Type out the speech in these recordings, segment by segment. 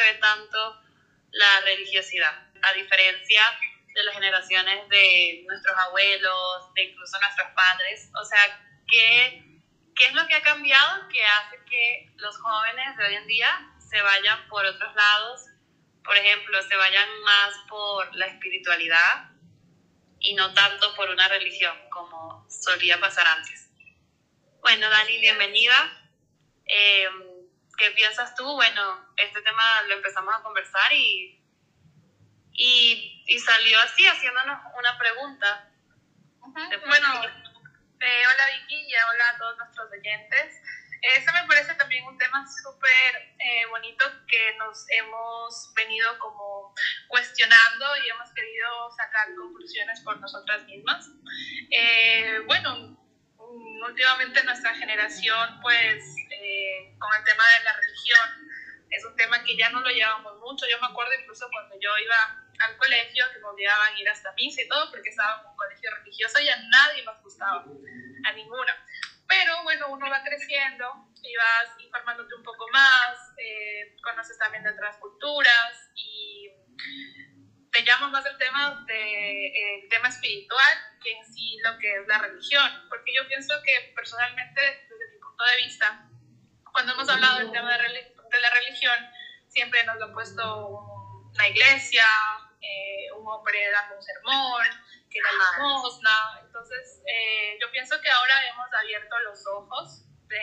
se ve tanto la religiosidad, a diferencia de las generaciones de nuestros abuelos, de incluso nuestros padres. O sea, ¿qué, ¿qué es lo que ha cambiado que hace que los jóvenes de hoy en día se vayan por otros lados? Por ejemplo, se vayan más por la espiritualidad y no tanto por una religión como solía pasar antes. Bueno, Dani, bienvenida. Eh, ¿Qué piensas tú? Bueno, este tema lo empezamos a conversar y y, y salió así, haciéndonos una pregunta. Bueno, eh, hola Vicky y hola a todos nuestros oyentes. Ese me parece también un tema súper eh, bonito que nos hemos venido como cuestionando y hemos querido sacar conclusiones por nosotras mismas. Eh, bueno, últimamente nuestra generación, pues, con el tema de la religión, es un tema que ya no lo llevamos mucho. Yo me acuerdo incluso cuando yo iba al colegio que me obligaban a ir hasta misa y todo porque estaba en un colegio religioso y a nadie nos gustaba, a ninguna. Pero bueno, uno va creciendo y vas informándote un poco más, eh, conoces también de otras culturas y te llama más el tema, de, el tema espiritual que en sí lo que es la religión. Porque yo pienso que personalmente, desde mi punto de vista, cuando hemos hablado del tema de, la religión, siempre nos lo ha puesto una iglesia, eh, un hombre dando un sermón, que la limosna. Entonces, eh, yo pienso que ahora hemos abierto los ojos de,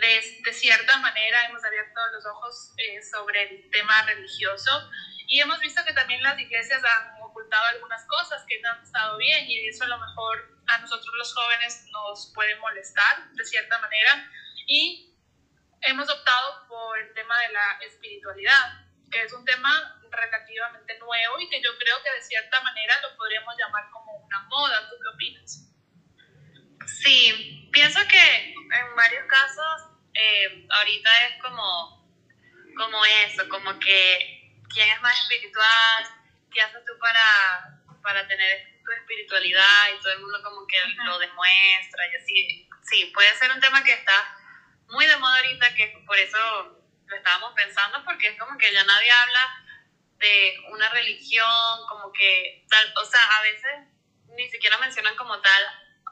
de, de cierta manera, hemos abierto los ojos eh, sobre el tema religioso. Y hemos visto que también las iglesias han ocultado algunas cosas que no han estado bien y eso a lo mejor a nosotros los jóvenes nos puede molestar de cierta manera y hemos optado por el tema de la espiritualidad, que es un tema relativamente nuevo y que yo creo que de cierta manera lo podríamos llamar como una moda. ¿Tú qué opinas? Sí, pienso que en varios casos eh, ahorita es como, como eso, como que quién es más espiritual, qué haces tú para, para tener tu espiritualidad y todo el mundo como que lo demuestra y así. Sí, puede ser un tema que está muy de moda ahorita, que por eso lo estábamos pensando, porque es como que ya nadie habla de una religión, como que tal, o sea, a veces ni siquiera mencionan como tal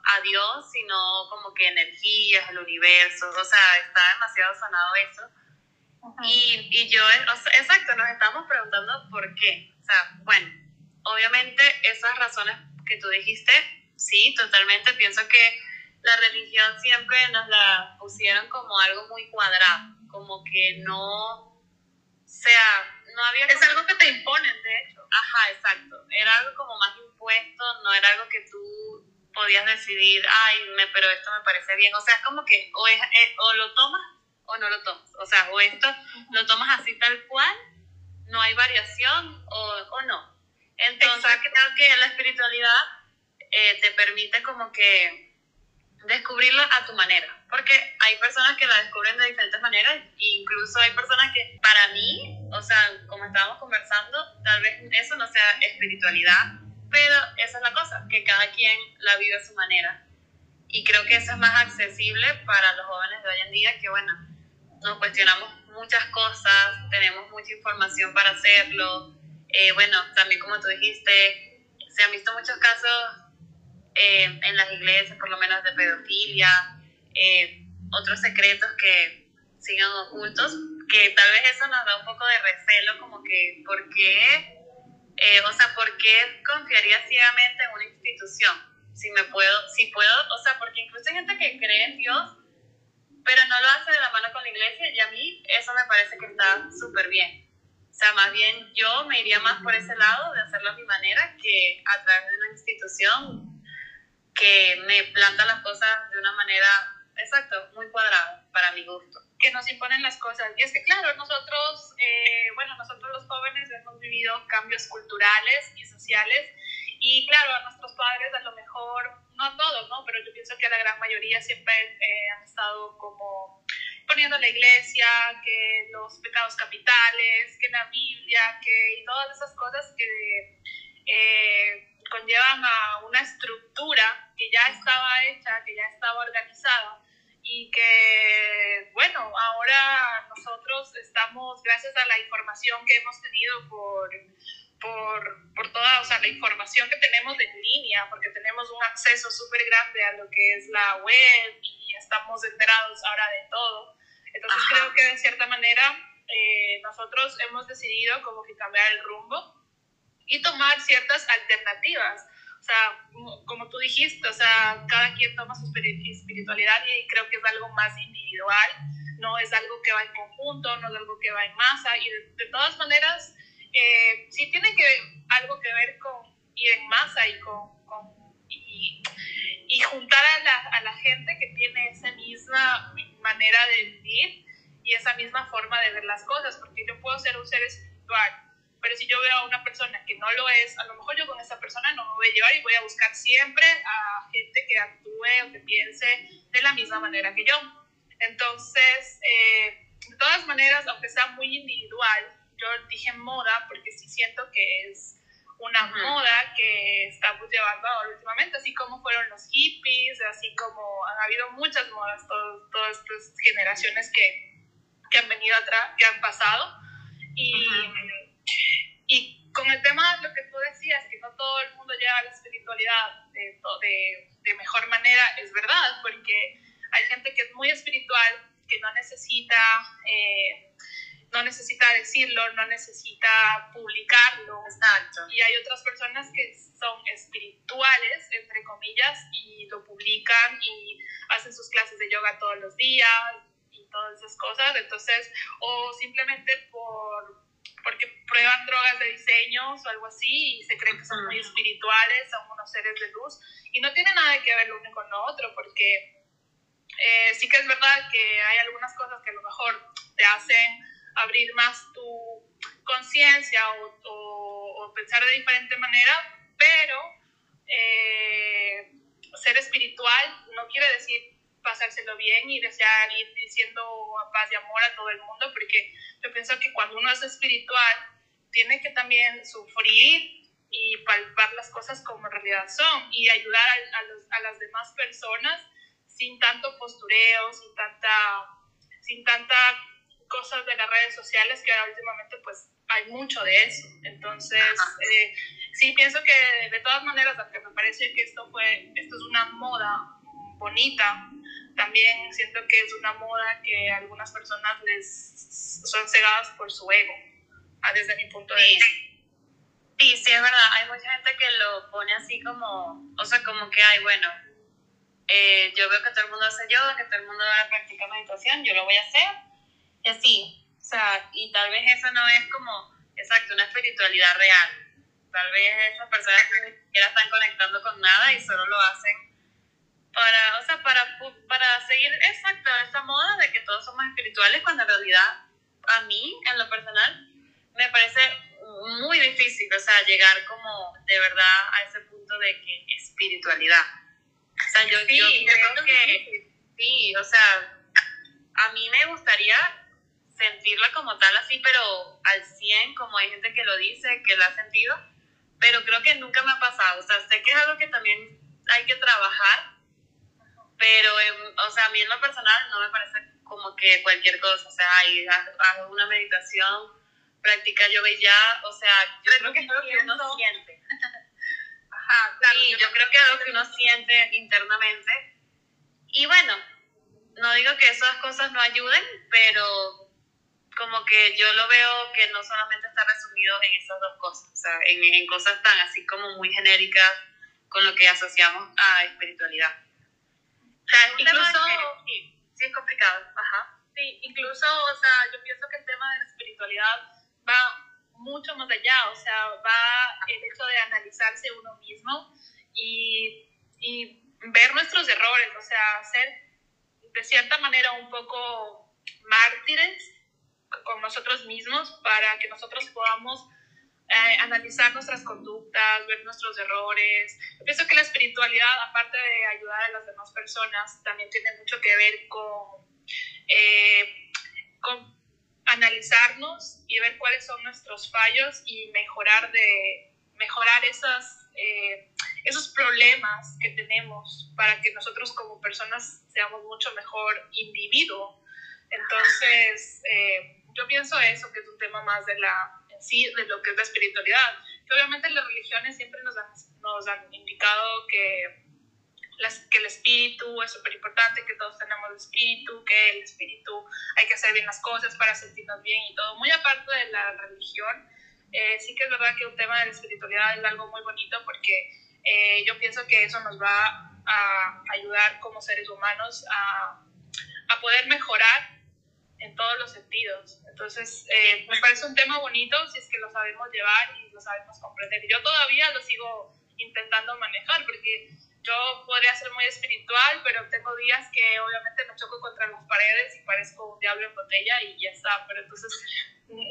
a Dios, sino como que energías, el universo, o sea, está demasiado sonado eso. Y, y, yo, o sea, exacto, nos estamos preguntando por qué. O sea, bueno, obviamente esas razones que tú dijiste, sí, totalmente, pienso que la religión siempre nos la pusieron como algo muy cuadrado, como que no, o sea, no había... Es algo que te imponen, de hecho. Ajá, exacto. Era algo como más impuesto, no era algo que tú podías decidir, ay, me, pero esto me parece bien. O sea, es como que o, es, eh, o lo tomas o no lo tomas. O sea, o esto lo tomas así tal cual, no hay variación o, o no. Entonces creo que la espiritualidad eh, te permite como que descubrirlo a tu manera, porque hay personas que la descubren de diferentes maneras, e incluso hay personas que para mí, o sea, como estábamos conversando, tal vez eso no sea espiritualidad, pero esa es la cosa, que cada quien la vive a su manera. Y creo que eso es más accesible para los jóvenes de hoy en día, que bueno, nos cuestionamos muchas cosas, tenemos mucha información para hacerlo. Eh, bueno, también como tú dijiste, se han visto muchos casos eh, en las iglesias, por lo menos de pedofilia, eh, otros secretos que sigan ocultos, que tal vez eso nos da un poco de recelo, como que, ¿por qué? Eh, o sea, ¿por qué confiaría ciegamente en una institución? Si me puedo, si puedo, o sea, porque incluso hay gente que cree en Dios, pero no lo hace de la mano con la iglesia, y a mí eso me parece que está súper bien. O sea, más bien yo me iría más por ese lado de hacerlo a mi manera que a través de una institución que me planta las cosas de una manera, exacto, muy cuadrada para mi gusto. Que nos imponen las cosas. Y es que, claro, nosotros, eh, bueno, nosotros los jóvenes hemos vivido cambios culturales y sociales. Y claro, a nuestros padres a lo mejor, no a todos, ¿no? Pero yo pienso que a la gran mayoría siempre eh, han estado como poniendo la iglesia, que los pecados capitales, que la Biblia, que y todas esas cosas que eh, conllevan a una estructura que ya estaba hecha, que ya estaba organizada y que, bueno, ahora nosotros estamos, gracias a la información que hemos tenido por, por, por toda, o sea, la información que tenemos en línea, porque tenemos un acceso súper grande a lo que es la web y estamos enterados ahora de todo. Entonces creo que de cierta manera eh, nosotros hemos decidido como que cambiar el rumbo y tomar ciertas alternativas. O sea, como tú dijiste, o sea, cada quien toma su espiritualidad y creo que es algo más individual, no es algo que va en conjunto, no es algo que va en masa y de, todas maneras eh, sí tiene que algo que ver con ir en masa y con, con y, y, juntar a la, a la gente que tiene esa misma manera de vivir y esa misma forma de ver las cosas, porque yo puedo ser un ser espiritual pero si yo veo a una persona que no lo es, a lo mejor yo con esa persona no me voy a llevar y voy a buscar siempre a gente que actúe o que piense de la misma manera que yo. Entonces, eh, de todas maneras, aunque sea muy individual, yo dije moda porque sí siento que es una moda que estamos llevando ahora últimamente, así como fueron los hippies, así como han habido muchas modas, todas estas generaciones que, que han venido atrás, que han pasado. Y, y con el tema de lo que tú decías, que no todo el mundo llega a la espiritualidad de, de, de mejor manera, es verdad, porque hay gente que es muy espiritual, que no necesita, eh, no necesita decirlo, no necesita publicarlo. Exacto. Y hay otras personas que son espirituales, entre comillas, y lo publican y hacen sus clases de yoga todos los días y todas esas cosas. Entonces, o simplemente por porque prueban drogas de diseños o algo así y se creen que son muy espirituales, son unos seres de luz. Y no tiene nada que ver lo uno con lo otro porque eh, sí que es verdad que hay algunas cosas que a lo mejor te hacen abrir más tu conciencia o, o, pensar de diferente manera, pero eh, ser espiritual no quiere decir pasárselo bien y desear ir diciendo paz y amor a todo el mundo, porque yo pienso que cuando uno es espiritual, tiene que también sufrir y palpar las cosas como en realidad son y ayudar a, los, a las demás personas sin tanto postureo, sin tanta, sin tanta cosas de las redes sociales que ahora últimamente pues hay mucho de eso. Entonces, eh, sí pienso que de todas maneras, aunque me parece que esto fue, esto es una moda bonita, también siento que es una moda que algunas personas les son cegadas por su ego, ah, desde mi punto de vista. Sí, sí, es verdad. Hay mucha gente que lo pone así como, o sea, como que, hay, bueno, eh, yo veo que todo el mundo hace yoga, que todo el mundo practica meditación, yo lo voy a hacer. Y así, o sea, y tal vez eso no es como, exacto, una espiritualidad real. Tal vez esas personas que ni siquiera están conectando con nada y solo lo hacen para, o sea, para, para seguir exacto esa moda de que todos somos espirituales, cuando en realidad a mí, en lo personal, me parece muy difícil, o sea, llegar como de verdad a ese punto de que espiritualidad. O sea, yo, yo, creo que sí, o sea, a mí me gustaría sentirla como tal así, pero al 100, como hay gente que lo dice, que la ha sentido, pero creo que nunca me ha pasado. O sea, sé que es algo que también hay que trabajar, pero, o sea, a mí en lo personal no me parece como que cualquier cosa, o sea, ahí hago una meditación, practica yoga y ya, o sea, yo creo que es algo que uno siente. Ajá, claro. Sí, yo creo que es algo que uno siente internamente. Y bueno, no digo que esas cosas no ayuden, pero como que yo lo veo que no solamente está resumido en esas dos cosas, o sea, en, en cosas tan así como muy genéricas con lo que asociamos a espiritualidad incluso, sí, sí, es complicado. Ajá. Sí, incluso, o sea, yo pienso que el tema de la espiritualidad va mucho más allá, o sea, va el hecho de analizarse uno mismo y, y ver nuestros errores, o sea, ser de cierta manera un poco mártires con nosotros mismos para que nosotros podamos eh, analizar nuestras conductas, ver nuestros errores. Yo pienso que la espiritualidad, aparte de ayudar a las demás personas, también tiene mucho que ver con eh, analizarnos y ver cuáles son nuestros fallos y mejorar, de, mejorar esas, eh, esos problemas que tenemos para que nosotros como personas seamos mucho mejor individuo. Entonces, eh, yo pienso eso, que es un tema más de la sí, de lo que es la espiritualidad. Que obviamente las religiones siempre nos han, nos han indicado que que el espíritu es súper importante, que todos tenemos el espíritu, que el espíritu hay que hacer bien las cosas para sentirnos bien y todo. Muy aparte de la religión, eh, sí que es verdad que un tema de la espiritualidad es algo muy bonito porque eh, yo pienso que eso nos va a ayudar como seres humanos a, a poder mejorar en todos los sentidos. Entonces, eh, me parece un tema bonito si es que lo sabemos llevar y lo sabemos comprender. Yo todavía lo sigo intentando manejar porque yo podría ser muy espiritual, pero tengo días que obviamente me choco contra las paredes y parezco un diablo en botella y ya está. Pero entonces,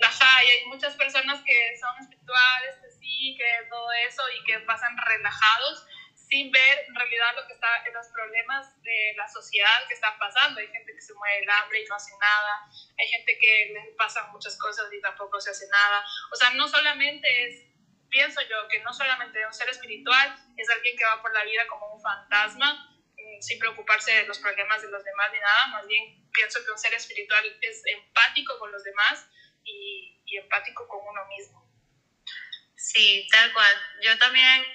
ajá, y hay muchas personas que son espirituales, que sí, que todo eso y que pasan relajados sin ver en realidad lo que está en los problemas de la sociedad que están pasando. Hay gente que se muere el hambre y no hace nada, hay gente que les pasan muchas cosas y tampoco se hace nada. O sea, no solamente es pienso yo que no solamente un ser espiritual es alguien que va por la vida como un fantasma, mm, sin preocuparse de los problemas de los demás ni nada, más bien pienso que un ser espiritual es empático con los demás y, y empático con uno mismo. Sí, tal cual. Yo también,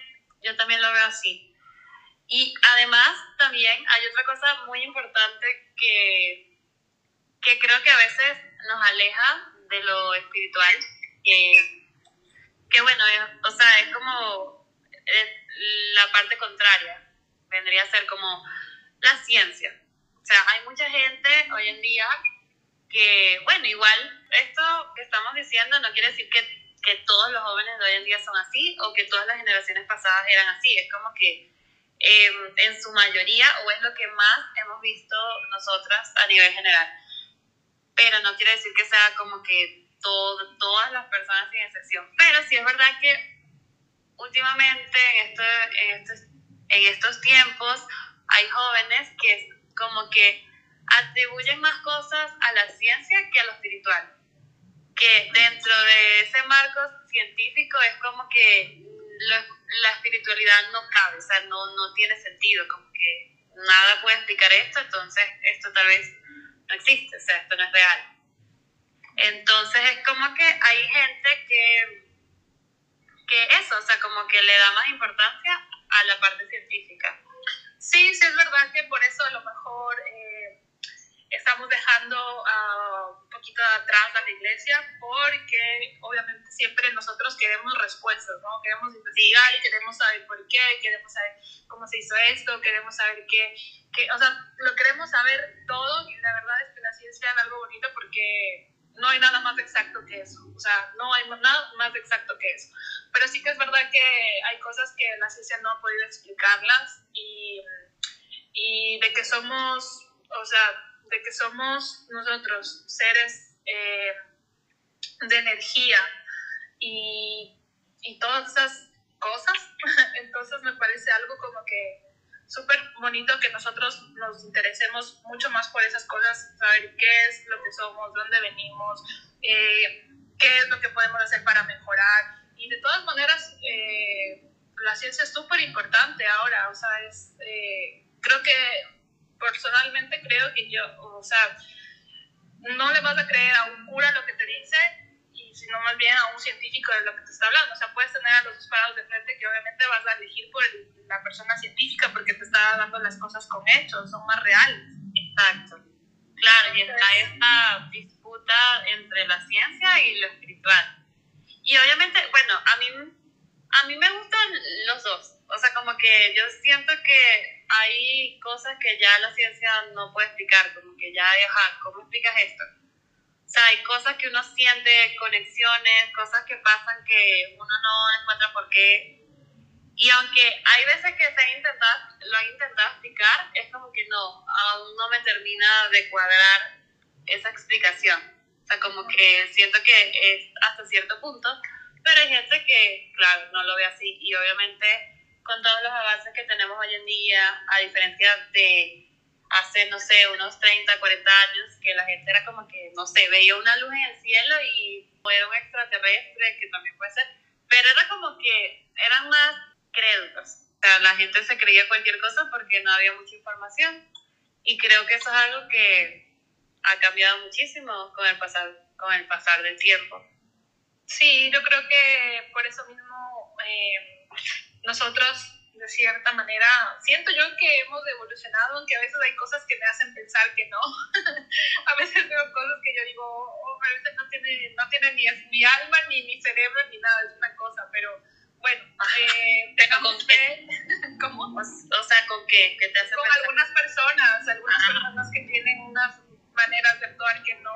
yo también lo veo así. Y además también hay otra cosa muy importante que, que creo que a veces nos aleja de lo espiritual, que que bueno, o sea, es como la parte contraria, vendría a ser como la ciencia. O sea, hay mucha gente hoy en día que, bueno, igual esto que estamos diciendo no quiere decir que, que todos los jóvenes de hoy en día son así o que todas las generaciones pasadas eran así, es como que em, en su mayoría, o es lo que más hemos visto nosotras a nivel general. Pero no quiere decir que sea como que todas las personas sin excepción. Pero sí es verdad que últimamente en, esto, en, estos, en estos tiempos hay jóvenes que como que atribuyen más cosas a la ciencia que a lo espiritual. Que dentro de ese marco científico es como que la espiritualidad no cabe, o sea, no, no tiene sentido, como que nada puede explicar esto, entonces esto tal vez no existe, o sea, esto no es real. Entonces es como que hay gente que, que eso, o sea, como que le da más importancia a la parte científica. Sí, sí es verdad que por eso a lo mejor eh, estamos dejando un poquito atrás a la iglesia porque obviamente siempre nosotros queremos respuestas, ¿no? Queremos investigar, y queremos saber por qué, queremos saber cómo se hizo esto, queremos saber qué, qué, o sea, lo queremos saber todo y la verdad es que la ciencia es algo bonito porque no hay nada más exacto que eso, o sea, no hay nada más exacto que eso. Pero sí que es verdad que hay cosas que la ciencia no ha podido explicarlas y, y de que somos, o sea, de que somos nosotros seres eh, de energía y, y todas esas cosas, entonces me parece algo como que súper bonito que nosotros nos interesemos mucho más por esas cosas, saber qué es lo que somos, dónde venimos, eh, qué es lo que podemos hacer para mejorar. Y de todas maneras, eh, la ciencia es súper importante ahora, o sea, es, eh, creo que personalmente creo que yo, o sea, no le vas a creer a un cura lo que te dice, sino más bien a un científico de lo que te está hablando. O sea, puedes tener a los dos parados de frente que obviamente vas a elegir por la persona científica porque te está dando las cosas con hechos, son más reales. Exacto. Claro, y está esta disputa entre la ciencia y lo espiritual. Y obviamente, bueno, a mí, a mí me gustan los dos. O sea, como que yo siento que hay cosas que ya la ciencia no puede explicar, como que ya, ajá, ¿cómo explicas esto? sea, hay cosas que uno siente, conexiones, cosas que pasan que uno no encuentra por qué. Y aunque hay veces que se ha intentado, lo han intentado explicar, es como que no, aún no me termina de cuadrar esa explicación. O sea, como que siento que es hasta cierto punto, pero hay gente que, claro, no lo ve así. Y obviamente con todos los avances que tenemos hoy en día, a diferencia de hace, no sé, unos 30, 40 años, que la gente era como que, no sé, veía una luz en el cielo y era un extraterrestre, que también puede ser, pero era como que eran más crédulos. O sea, la gente se creía cualquier cosa porque no había mucha información. Y creo que eso es algo que ha cambiado muchísimo con el pasar, con el pasar del tiempo. Sí, yo creo que por eso mismo eh, nosotros de cierta manera, siento yo que hemos evolucionado, aunque a veces hay cosas que me hacen pensar que no. a veces veo cosas que yo digo, oh, a veces no tiene, no tiene ni mi alma, ni mi cerebro, ni nada, es una cosa, pero bueno, eh, tengamos. ¿Cómo? O sea, ¿con qué? ¿Qué te hace Con algunas personas, algunas personas que tienen unas maneras de actuar que no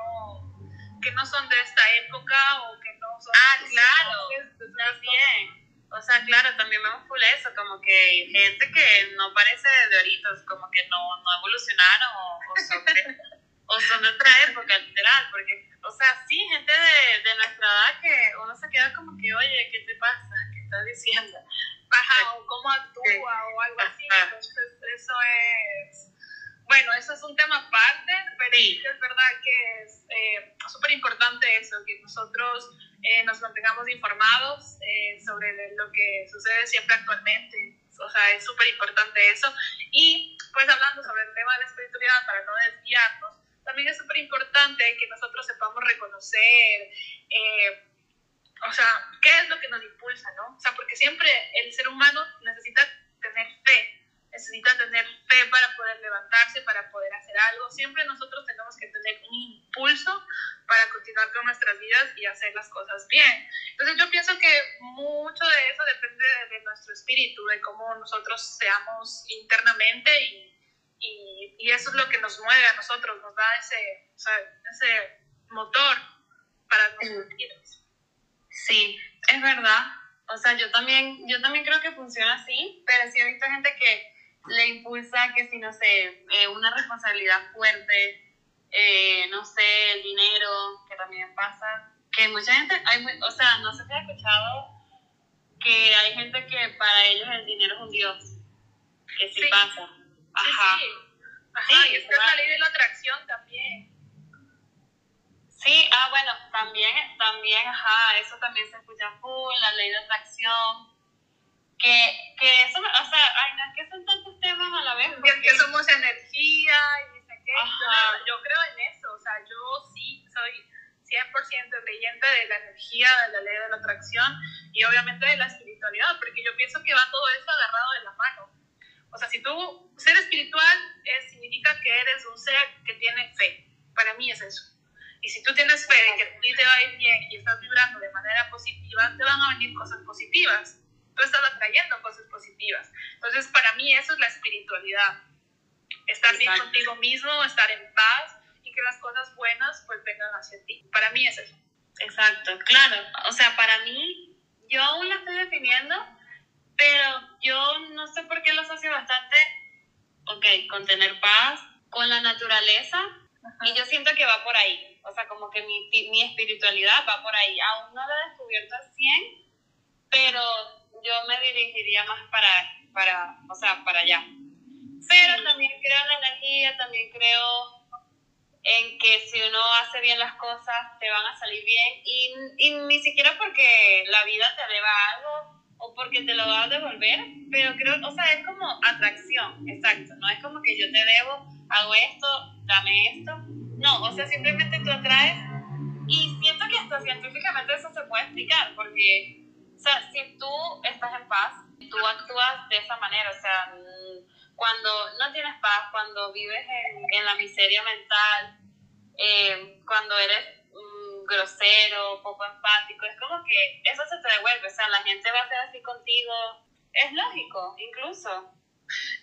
que no son de esta época o que no son... Ah, claro, está bien o sea, claro, también vemos full eso, como que gente que no parece de ahorita, como que no, no evolucionaron o, o, son de, o son de otra época, literal, porque, o sea, sí, gente de, de nuestra edad que uno se queda como que, oye, ¿qué te pasa? ¿Qué estás diciendo? Ajá, o cómo actúa o algo así, entonces eso es bueno, eso es un tema aparte, pero sí. es verdad que es eh, súper importante eso, que nosotros eh, nos mantengamos informados eh, sobre lo que sucede siempre actualmente. O sea, es súper importante eso. Y pues hablando sobre el tema de la espiritualidad, para no desviarnos, también es súper importante que nosotros sepamos reconocer, o sea, qué es lo que nos impulsa, ¿no? O sea, porque siempre el ser humano necesita tener fe necesita tener fe para poder levantarse, para poder hacer algo. Siempre nosotros tenemos que tener un impulso con nuestras vidas y hacer las cosas bien. Entonces yo pienso que mucho de eso depende de, nuestro espíritu, de cómo nosotros seamos internamente y, y, y, eso es lo que nos mueve a nosotros, nos da ese, o sea, ese motor para nuestras vidas. Sí, es verdad. O sea, yo también, yo también creo que funciona así, pero sí he visto gente que le impulsa que si, no sé, eh, una responsabilidad fuerte, eh, no sé, el dinero, que también pasa, que mucha gente, hay, o sea, no sé si has escuchado que hay gente que para ellos el dinero es un dios, que sí, pasa. Ajá. Sí, Ajá, y esta es la ley de la atracción también. Sí, ah, bueno, también, también, ajá, eso también se escucha full, la ley de atracción que, que eso, o sea, ay, no es que son tantos temas a la vez. Porque... Que somos energía y dice que yo, yo, creo en eso, o sea, yo sí soy 100% creyente de la energía, de la ley de la atracción y obviamente de la espiritualidad, porque yo pienso que va todo eso agarrado de la mano. O sea, si tú, ser espiritual es, significa que eres un ser que tiene fe. Para mí es eso. Y si tú tienes fe de que a ti te va a ir bien y estás vibrando de manera positiva, te van a venir cosas positivas tú estás atrayendo cosas positivas. Entonces, para mí eso es la espiritualidad. Estar bien contigo mismo, estar en paz y que las cosas buenas pues vengan hacia ti. Para mí es eso. Exacto, claro. O sea, para mí, yo aún la estoy definiendo, pero yo no sé por qué lo asocio bastante, ok, con tener paz, con la naturaleza, y yo siento que va por ahí. O sea, como que mi, mi espiritualidad va por ahí. Aún no la he descubierto al 100, pero yo me dirigiría más para, para, o sea, para allá. Pero también creo en la energía, también creo en que si uno hace bien las cosas, te van a salir bien. Y, y ni siquiera porque la vida te deba algo o porque te lo va a devolver, pero creo, o sea, es como atracción, exacto. No es como que yo te debo, hago esto, dame esto. No, o sea, simplemente tú atraes. Y siento que hasta científicamente eso se puede explicar, porque o sea, si tú estás en paz, tú actúas de esa manera, o sea, cuando no tienes paz, cuando vives en, en la miseria mental, eh, cuando eres mm, grosero, poco empático, es como que eso se te devuelve, o sea, la gente va a ser así contigo, es lógico, incluso.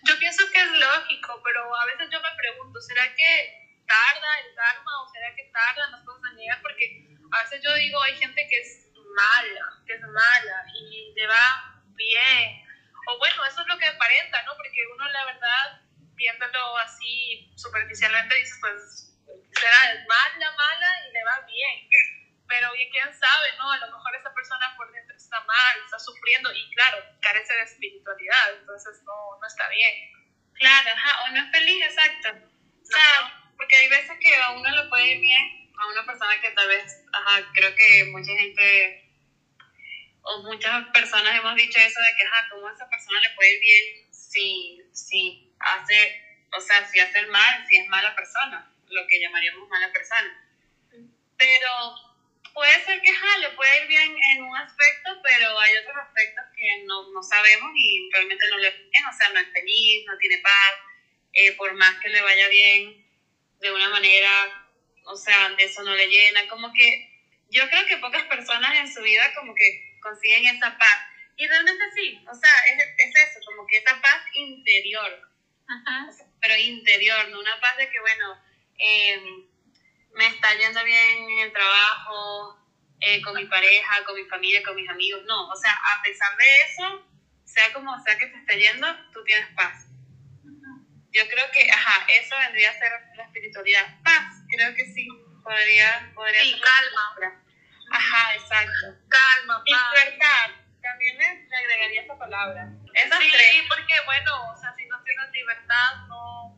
Yo pienso que es lógico, pero a veces yo me pregunto, ¿será que tarda el karma o será que tardan las cosas en llegar? Porque a veces yo digo, hay gente que es mala, que es mala y le va bien. O bueno, eso es lo que aparenta, ¿no? Porque uno la verdad, viéndolo así superficialmente, dice, pues será mala, mala y le va bien. Pero bien, quién sabe, ¿no? A lo mejor esa persona por dentro está mal, está sufriendo y claro, carece de espiritualidad, entonces no, no está bien. Claro, ajá, o no es feliz, exacto. O sea, porque hay veces que a uno le puede ir bien, a una persona que tal vez, ajá, creo que mucha gente o muchas personas hemos dicho eso de que, ajá, ¿cómo a esa persona le puede ir bien si, si hace, o sea, si hace el mal, si es mala persona, lo que llamaríamos mala persona? Pero puede ser que, ajá, le puede ir bien en un aspecto, pero hay otros aspectos que no, no sabemos y realmente no le bien, o sea, no es feliz, no tiene paz, eh, por más que le vaya bien de una manera, o sea, de eso no le llena, como que yo creo que pocas personas en su vida como que consiguen esa paz. Y realmente sí, o sea, es, es eso, como que esa paz interior, pero interior, no una paz de que, bueno, em, me está yendo bien en el trabajo, eh, con mi pareja, con mi familia, con mis amigos, no, o sea, a pesar de eso, sea como sea que te esté yendo, tú tienes paz. Yo creo que, ajá, eso vendría a ser la espiritualidad. Paz, creo que sí, podría, podría sí, calma. Ajá, exacto. Calma, Y libertad. También le, agregaría esa palabra. Esas sí, tres. porque bueno, o sea, si no tienes libertad, no,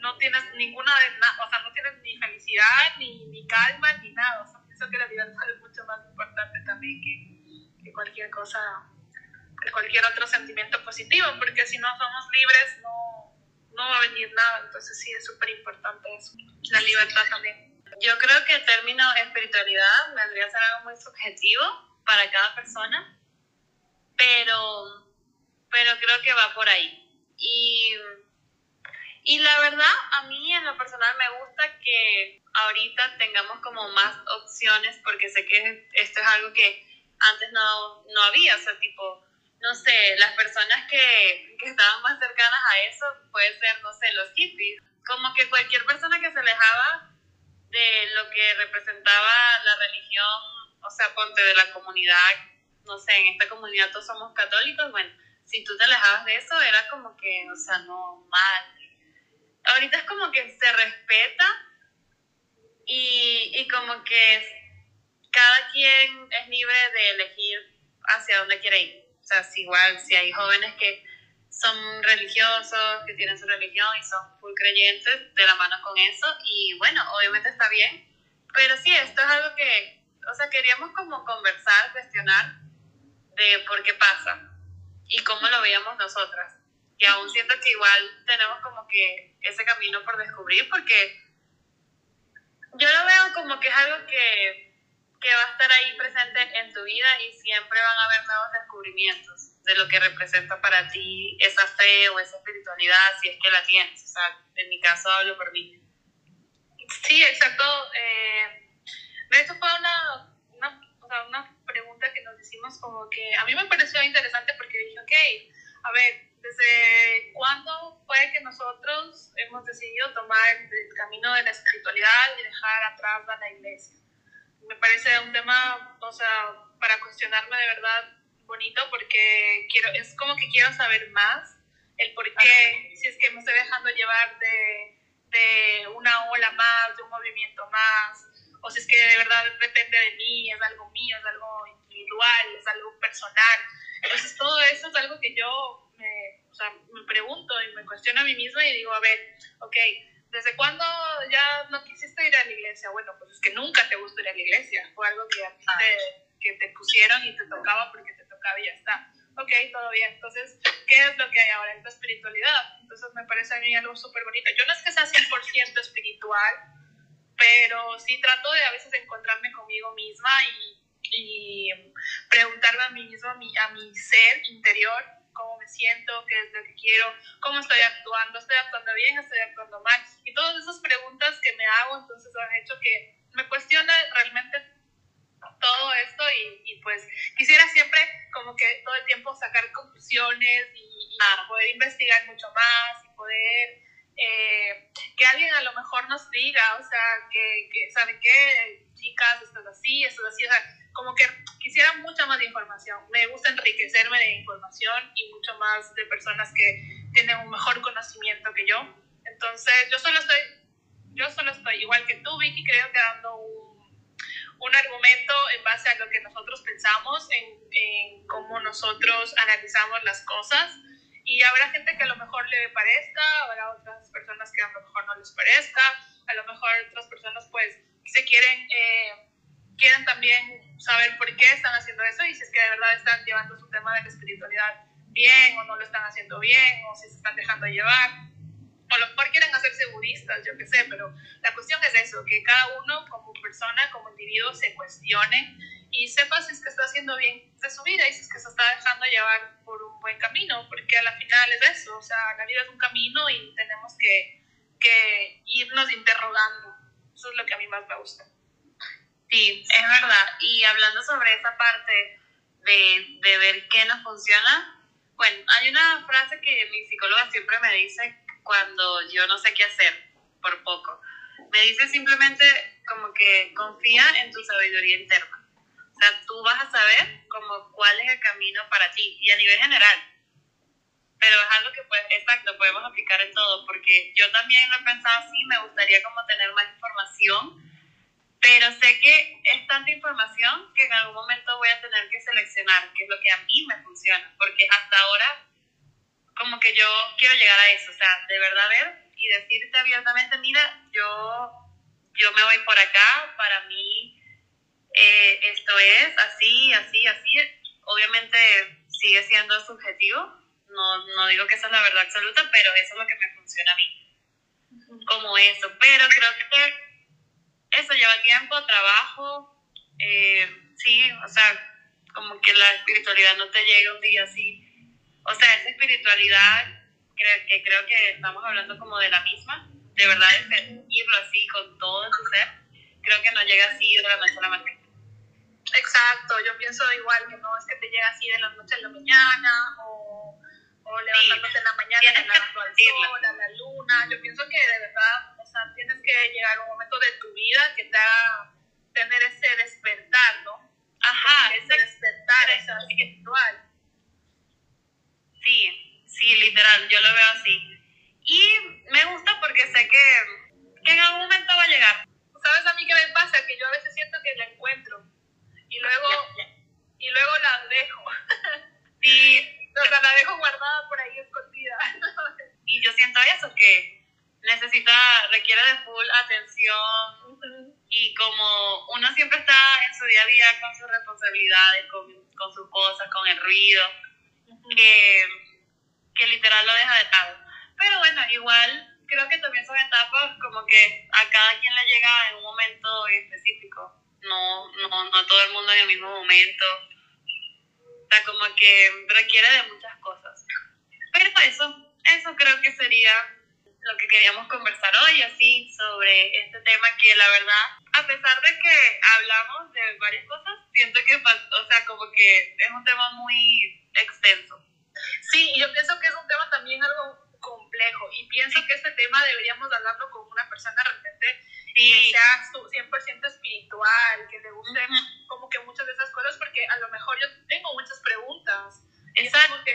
no tienes ninguna de nada, o sea, no tienes ni felicidad, ni, ni calma, ni nada. O sea, pienso que la libertad es mucho más importante también que, que cualquier cosa, que cualquier otro sentimiento positivo, porque si no somos libres, no, no va a venir nada. Entonces sí es súper importante eso. La libertad también. Yo creo que el término espiritualidad vendría a ser algo muy subjetivo para cada persona, pero, pero creo que va por ahí. Y, y la verdad, a mí en lo personal me gusta que ahorita tengamos como más opciones, porque sé que esto es algo que antes no, no había, o sea, tipo, no sé, las personas que, que estaban más cercanas a eso, puede ser, no sé, los hippies, como que cualquier persona que se alejaba de lo que representaba la religión, o sea, ponte de la comunidad, no sé, en esta comunidad todos somos católicos, bueno, si tú te alejabas de eso era como que, o sea, no mal. Ahorita es como que se respeta y, y como que cada quien es libre de elegir hacia dónde quiere ir. O sea, si igual, si hay jóvenes que son religiosos, que tienen su religión y son full creyentes de la mano con eso. Y bueno, obviamente está bien. Pero sí, esto es algo que, o sea, queríamos como conversar, cuestionar de por qué pasa y cómo lo veíamos nosotras. Que aún siento que igual tenemos como que ese camino por descubrir porque yo lo veo como que es algo que, que va a estar ahí presente en tu vida y siempre van a haber nuevos descubrimientos de lo que representa para ti esa fe o esa espiritualidad, si es que la tienes. O sea, en mi caso hablo por mí. Sí, exacto. Eh, hecho fue una, una, o sea, una pregunta que nos hicimos como que a mí me pareció interesante porque dije, ok, a ver, ¿desde cuándo fue que nosotros hemos decidido tomar el camino de la espiritualidad y dejar atrás a la iglesia? Me parece un tema, o sea, para cuestionarme de verdad bonito porque quiero, es como que quiero saber más el por qué, si es que me estoy dejando llevar de, de una ola más, de un movimiento más, o si es que de verdad depende de mí, es algo mío, es algo individual, es algo personal. Entonces todo eso es algo que yo sea, me pregunto y me cuestiono a mí misma y digo, a ver, ok, ¿desde cuándo ya no quisiste ir a la iglesia? Bueno, pues es que nunca te gustó ir a la iglesia, fue algo que, te, que te pusieron y te tocaba porque te y ya está. Ok, todo bien. Entonces, ¿qué es lo que hay ahora? en la espiritualidad. Entonces, me parece a mí algo súper bonito. Yo no es que sea 100% espiritual, pero sí trato de a veces encontrarme conmigo misma y, y preguntarme a mí misma, a mi, a mi ser interior, cómo me siento, qué es lo que quiero, cómo estoy actuando, estoy actuando bien, estoy actuando mal. Y todas esas preguntas que me hago, entonces han hecho que me cuestione realmente todo esto y, pues quisiera siempre como que todo el tiempo sacar conclusiones y, poder investigar mucho más y poder eh, que alguien a lo mejor nos diga, o sea, que, que ¿saben qué? Chicas, esto es así, esto es así, o sea, como que más información. Me gusta enriquecerme de información y mucho más de personas que tienen un mejor conocimiento que yo. Entonces, yo solo estoy, yo solo estoy, igual que tú, Vicky, creo que dando un un argumento en base a lo que nosotros pensamos, en, en cómo nosotros analizamos las cosas Y habrá gente que a lo mejor le parezca, habrá otras personas que a lo mejor no les parezca, a lo mejor otras personas pues se quieren, eh, quieren también saber por qué están haciendo eso y si es que de verdad están llevando su tema de la espiritualidad bien o no lo están haciendo bien o si se están dejando llevar. O lo mejor quieren hacerse budistas, yo qué sé, pero la cuestión es eso, que cada uno como persona, como individuo, se cuestione y sepa si es que está haciendo bien de su vida y si es que se está dejando llevar por un buen camino, porque a la final es eso, o sea, la vida es un camino y tenemos que, que irnos interrogando. Eso es lo que a mí más me gusta. Sí, es verdad. Y hablando sobre esa parte de, de ver qué nos funciona, bueno, hay una frase que mi psicóloga siempre me dice cuando yo no sé qué hacer, por poco. Me dice simplemente como que confía en tu sabiduría interna o sea, tú vas a saber como cuál es el camino para ti y a nivel general. Pero es algo que, pues, exacto, podemos aplicar en todo, porque yo también lo he pensado así, me gustaría como tener más información, pero sé que es tanta información que en algún momento voy a tener que seleccionar qué es lo que a mí me funciona, porque hasta ahora como que yo quiero llegar a eso, o sea, de verdad ver y decirte abiertamente, mira, yo, yo me voy por acá, para mí eh, esto es así, así, así. Obviamente sigue siendo subjetivo, no, no digo que esa es la verdad absoluta, pero eso es lo que me funciona a mí, como eso. Pero creo que eso lleva tiempo, trabajo, eh, sí, o sea, como que la espiritualidad no te llega un día así. O sea, esa espiritualidad, creo, que creo que estamos hablando como de la misma, de verdad es irlo así con todo tu ser, creo que no llega así de la noche a la mañana. Exacto, yo pienso igual que no es que te llega así de la noche a la mañana o, o levantándote en la mañana y lavando al sol, a la luna. Yo pienso que de verdad, o sea, tienes que llegar a un momento de tu vida que te haga tener ese despertar, ¿no? Ajá, ese despertar, ese espiritual. Sí, sí, literal, yo lo veo así. Y me gusta porque sé que, que en algún momento va a llegar. ¿Sabes a mí qué me pasa? Que yo a veces siento que la encuentro y luego, y luego la dejo. Sí. o sea, la dejo guardada por ahí escondida. y yo siento eso, que necesita, requiere de full atención y como uno siempre está en su día a día con sus responsabilidades, con, con sus cosas, con el ruido, que, que literal lo deja de lado. Pero bueno, igual creo que también son etapas como que a cada quien le llega en un momento específico no, no, no todo el mundo en el mismo momento. Sea, como que requiere de muchas cosas. Pero eso, eso creo que sería lo que queríamos conversar hoy, así, sobre este tema que la verdad, a pesar de que hablamos de varias cosas, siento que, o sea, como que es un tema muy extenso. Sí, y yo pienso que es un tema también algo complejo y pienso que este tema deberíamos hablarlo con una persona realmente que sea 100% espiritual, que le guste como que muchas de esas cosas, porque a lo mejor yo tengo muchas preguntas. Exacto. que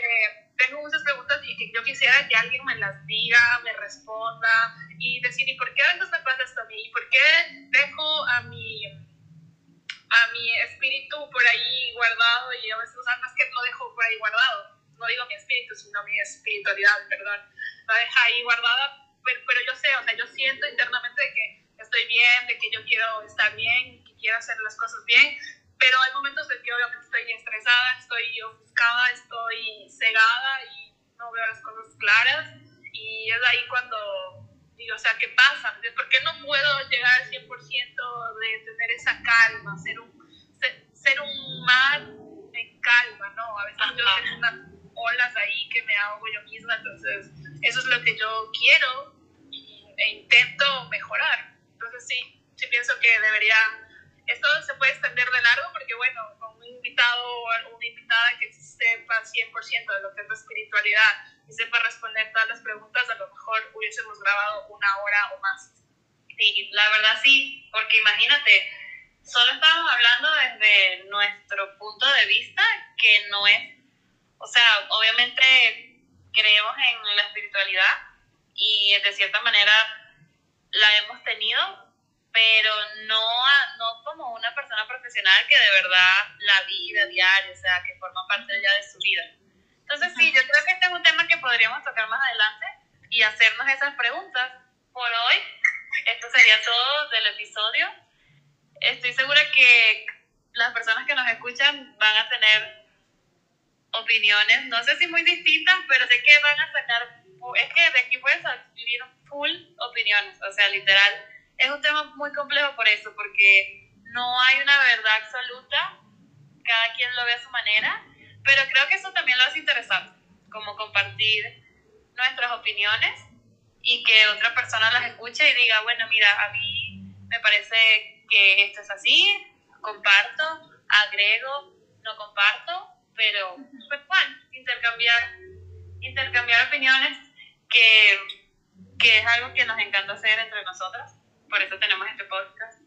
tengo muchas preguntas y que yo quisiera que alguien me las diga, me responda y decir, ¿y por qué a veces me pasa esto a mí? ¿Y por qué dejo a mi, a mi espíritu por ahí guardado y a veces, o sea, no es que lo dejo por ahí guardado, no digo mi espíritu, sino mi espiritualidad, perdón, la deja ahí guardada, pero, pero yo sé, o sea, yo siento internamente que estoy bien, de que yo quiero estar bien, que quiero hacer las cosas bien, pero hay momentos en que obviamente estoy estresada, estoy ofuscada, estoy cegada y no veo las cosas claras y es ahí cuando digo, o sea, ¿qué pasa? ¿Por qué no puedo llegar al 100% de tener esa calma, ser un, ser, un mar en calma, ¿no? A veces yo tengo unas olas ahí que me hago yo misma, entonces eso es lo que yo quiero e intento mejorar. Entonces sí, sí pienso que debería, esto se puede extender de largo porque bueno, con un invitado o una invitada que sepa 100% de lo que es la espiritualidad y sepa responder todas las preguntas, a lo mejor hubiésemos grabado una hora o más. Sí, la verdad sí, porque imagínate, solo estamos hablando desde nuestro punto de vista, que no es, o sea, obviamente creemos en la espiritualidad y de cierta manera la hemos tenido, pero no, no como una persona profesional que de verdad la vive a diario, o sea, que forma parte ya de su vida. Entonces sí, yo creo que este es un tema que podríamos tocar más adelante y hacernos esas preguntas. Por hoy, esto sería todo del episodio. Estoy segura que las personas que nos escuchan van a tener opiniones, no sé si muy distintas, pero sé que van a sacar, es que de aquí pueden salir full opiniones, o sea, literal. Es un tema muy complejo por eso, porque no hay una verdad absoluta, cada quien lo ve a su manera, pero creo que eso también lo hace interesante, como compartir nuestras opiniones y que otra persona las escuche y diga, bueno, mira, a mí me parece que esto es así, comparto, agrego, no comparto, pero pues bueno, intercambiar, intercambiar opiniones que, que es algo que nos encanta hacer entre nosotras, por eso tenemos este podcast.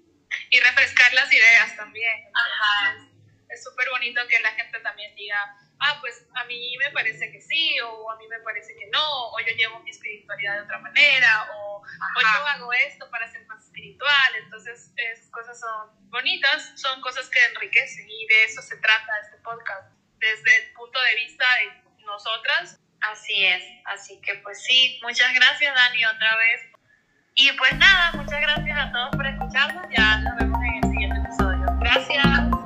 Y refrescar las ideas también. Ajá. Es súper bonito que la gente también diga, ah, pues a mí me parece que sí, o a mí me parece que no, o yo llevo mi espiritualidad de otra manera, o, o yo hago esto para ser más espiritual. Entonces, esas cosas son bonitas, son cosas que enriquecen y de eso se trata este podcast desde el punto de vista de nosotras. Así es, así que pues sí, muchas gracias Dani otra vez. Y pues nada, muchas gracias a todos por escucharnos, ya nos vemos en el siguiente episodio. Gracias.